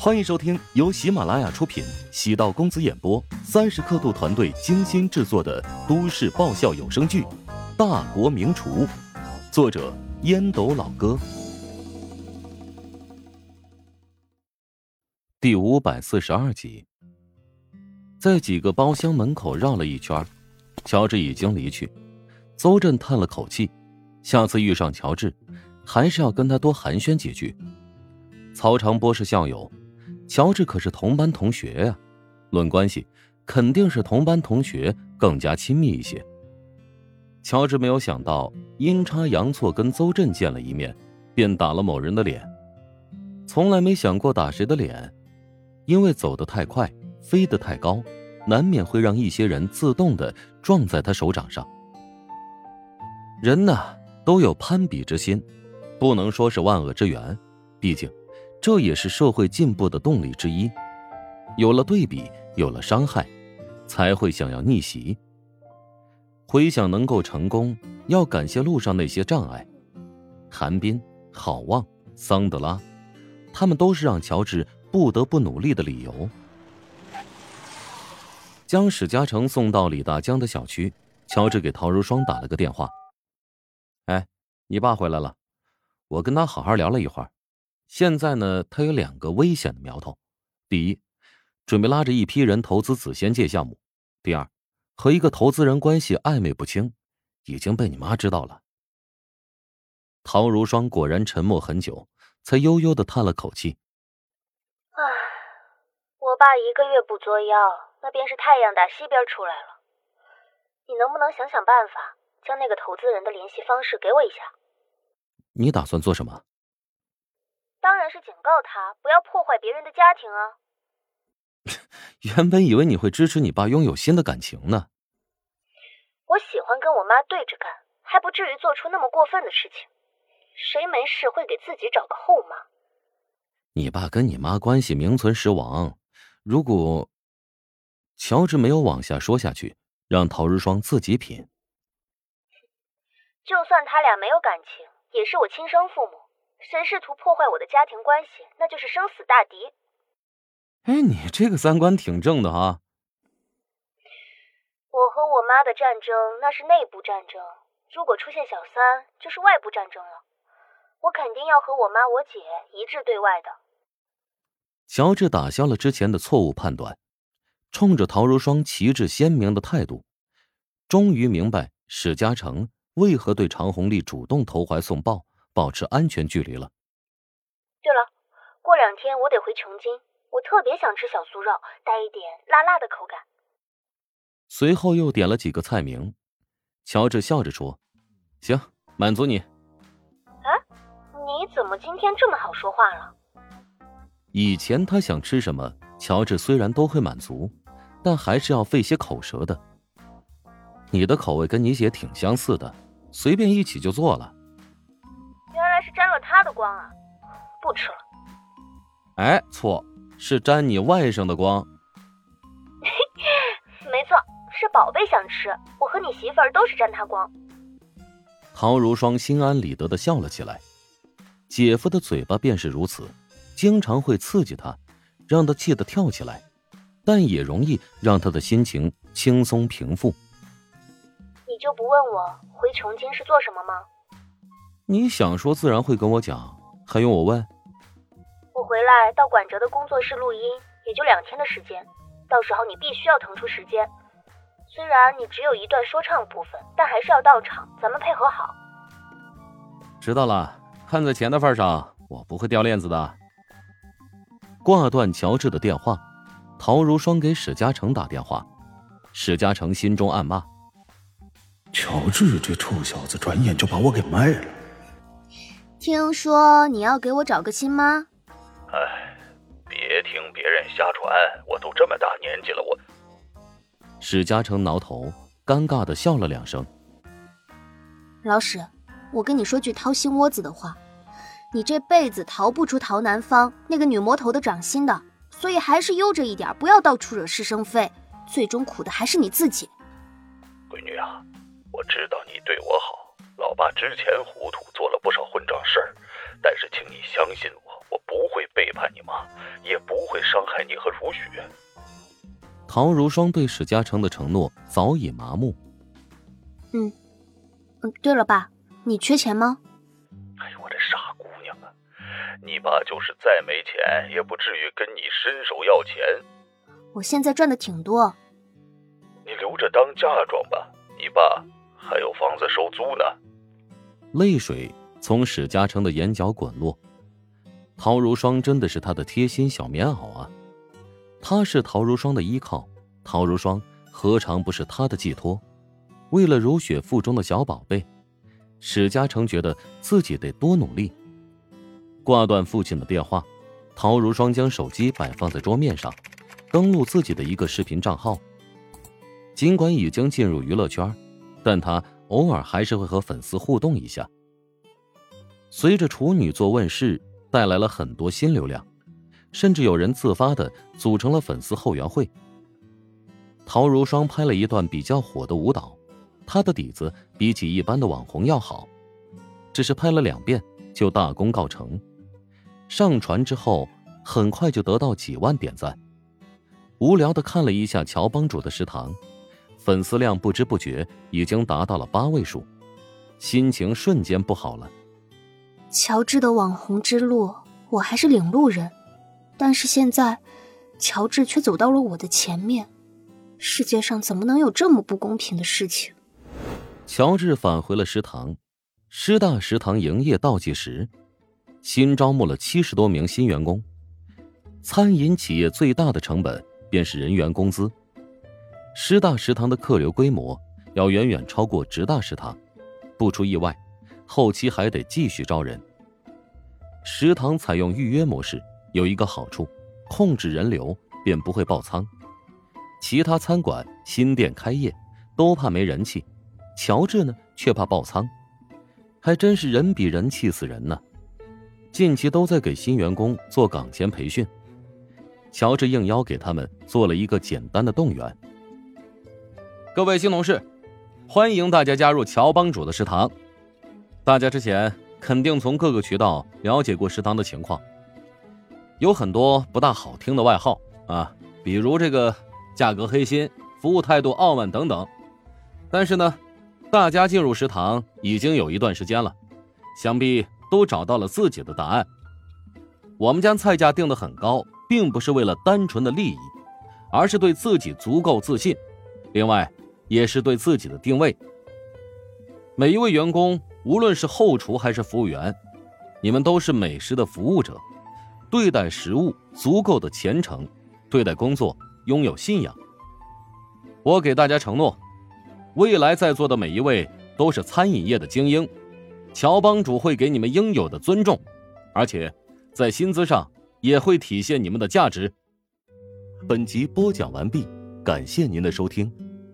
欢迎收听由喜马拉雅出品、喜道公子演播、三十刻度团队精心制作的都市爆笑有声剧《大国名厨》，作者烟斗老哥，第五百四十二集。在几个包厢门口绕了一圈，乔治已经离去。邹震叹了口气，下次遇上乔治，还是要跟他多寒暄几句。曹长波是校友。乔治可是同班同学呀，论关系，肯定是同班同学更加亲密一些。乔治没有想到，阴差阳错跟邹震见了一面，便打了某人的脸。从来没想过打谁的脸，因为走得太快，飞得太高，难免会让一些人自动的撞在他手掌上。人呢，都有攀比之心，不能说是万恶之源，毕竟。这也是社会进步的动力之一。有了对比，有了伤害，才会想要逆袭。回想能够成功，要感谢路上那些障碍：韩冰、郝望、桑德拉，他们都是让乔治不得不努力的理由。将史嘉诚送到李大江的小区，乔治给陶如霜打了个电话：“哎，你爸回来了，我跟他好好聊了一会儿。”现在呢，他有两个危险的苗头：第一，准备拉着一批人投资紫仙界项目；第二，和一个投资人关系暧昧不清，已经被你妈知道了。陶如霜果然沉默很久，才悠悠的叹了口气：“唉，我爸一个月不作妖，那便是太阳打西边出来了。你能不能想想办法，将那个投资人的联系方式给我一下？”你打算做什么？当然是警告他不要破坏别人的家庭啊！原本以为你会支持你爸拥有新的感情呢。我喜欢跟我妈对着干，还不至于做出那么过分的事情。谁没事会给自己找个后妈？你爸跟你妈关系名存实亡。如果乔治没有往下说下去，让陶如霜自己品。就算他俩没有感情，也是我亲生父母。谁试图破坏我的家庭关系，那就是生死大敌。哎，你这个三观挺正的啊。我和我妈的战争那是内部战争，如果出现小三，就是外部战争了。我肯定要和我妈、我姐一致对外的。乔治打消了之前的错误判断，冲着陶如霜旗帜鲜明的态度，终于明白史嘉诚为何对常红丽主动投怀送抱。保持安全距离了。对了，过两天我得回琼京，我特别想吃小酥肉，带一点辣辣的口感。随后又点了几个菜名，乔治笑着说：“行，满足你。”啊，你怎么今天这么好说话了？以前他想吃什么，乔治虽然都会满足，但还是要费些口舌的。你的口味跟你姐挺相似的，随便一起就做了。他的光啊！不吃了。哎，错，是沾你外甥的光。没错，是宝贝想吃。我和你媳妇儿都是沾他光。陶如霜心安理得的笑了起来。姐夫的嘴巴便是如此，经常会刺激他，让他气得跳起来，但也容易让他的心情轻松平复。你就不问我回琼京是做什么吗？你想说，自然会跟我讲，还用我问？我回来到管哲的工作室录音，也就两天的时间，到时候你必须要腾出时间。虽然你只有一段说唱部分，但还是要到场，咱们配合好。知道了，看在钱的份上，我不会掉链子的。挂断乔治的电话，陶如霜给史嘉诚打电话，史嘉诚心中暗骂：乔治这臭小子，转眼就把我给卖了。听说你要给我找个亲妈？哎，别听别人瞎传，我都这么大年纪了，我。史嘉诚挠头，尴尬的笑了两声。老史，我跟你说句掏心窝子的话，你这辈子逃不出陶南方那个女魔头的掌心的，所以还是悠着一点，不要到处惹是生非，最终苦的还是你自己。闺女啊，我知道你对我好。老爸之前糊涂，做了不少混账事儿，但是请你相信我，我不会背叛你妈，也不会伤害你和如雪。陶如霜对史嘉诚的承诺早已麻木。嗯，嗯，对了，爸，你缺钱吗？哎呦，我这傻姑娘啊！你爸就是再没钱，也不至于跟你伸手要钱。我现在赚的挺多。你留着当嫁妆吧，你爸还有房子收租呢。泪水从史嘉诚的眼角滚落。陶如霜真的是他的贴心小棉袄啊！他是陶如霜的依靠，陶如霜何尝不是他的寄托？为了如雪腹中的小宝贝，史嘉诚觉得自己得多努力。挂断父亲的电话，陶如霜将手机摆放在桌面上，登录自己的一个视频账号。尽管已经进入娱乐圈，但他偶尔还是会和粉丝互动一下。随着处女座问世，带来了很多新流量，甚至有人自发的组成了粉丝后援会。陶如霜拍了一段比较火的舞蹈。她的底子比起一般的网红要好，只是拍了两遍就大功告成。上传之后，很快就得到几万点赞。无聊的看了一下乔帮主的食堂，粉丝量不知不觉已经达到了八位数，心情瞬间不好了。乔治的网红之路，我还是领路人，但是现在，乔治却走到了我的前面。世界上怎么能有这么不公平的事情？乔治返回了食堂，师大食堂营业倒计时，新招募了七十多名新员工。餐饮企业最大的成本便是人员工资。师大食堂的客流规模要远远超过职大食堂，不出意外，后期还得继续招人。食堂采用预约模式，有一个好处，控制人流便不会爆仓。其他餐馆新店开业，都怕没人气。乔治呢，却怕爆仓，还真是人比人气死人呢。近期都在给新员工做岗前培训，乔治应邀给他们做了一个简单的动员。各位新同事，欢迎大家加入乔帮主的食堂。大家之前肯定从各个渠道了解过食堂的情况，有很多不大好听的外号啊，比如这个价格黑心、服务态度傲慢等等。但是呢。大家进入食堂已经有一段时间了，想必都找到了自己的答案。我们将菜价定得很高，并不是为了单纯的利益，而是对自己足够自信，另外也是对自己的定位。每一位员工，无论是后厨还是服务员，你们都是美食的服务者，对待食物足够的虔诚，对待工作拥有信仰。我给大家承诺。未来在座的每一位都是餐饮业的精英，乔帮主会给你们应有的尊重，而且在薪资上也会体现你们的价值。本集播讲完毕，感谢您的收听。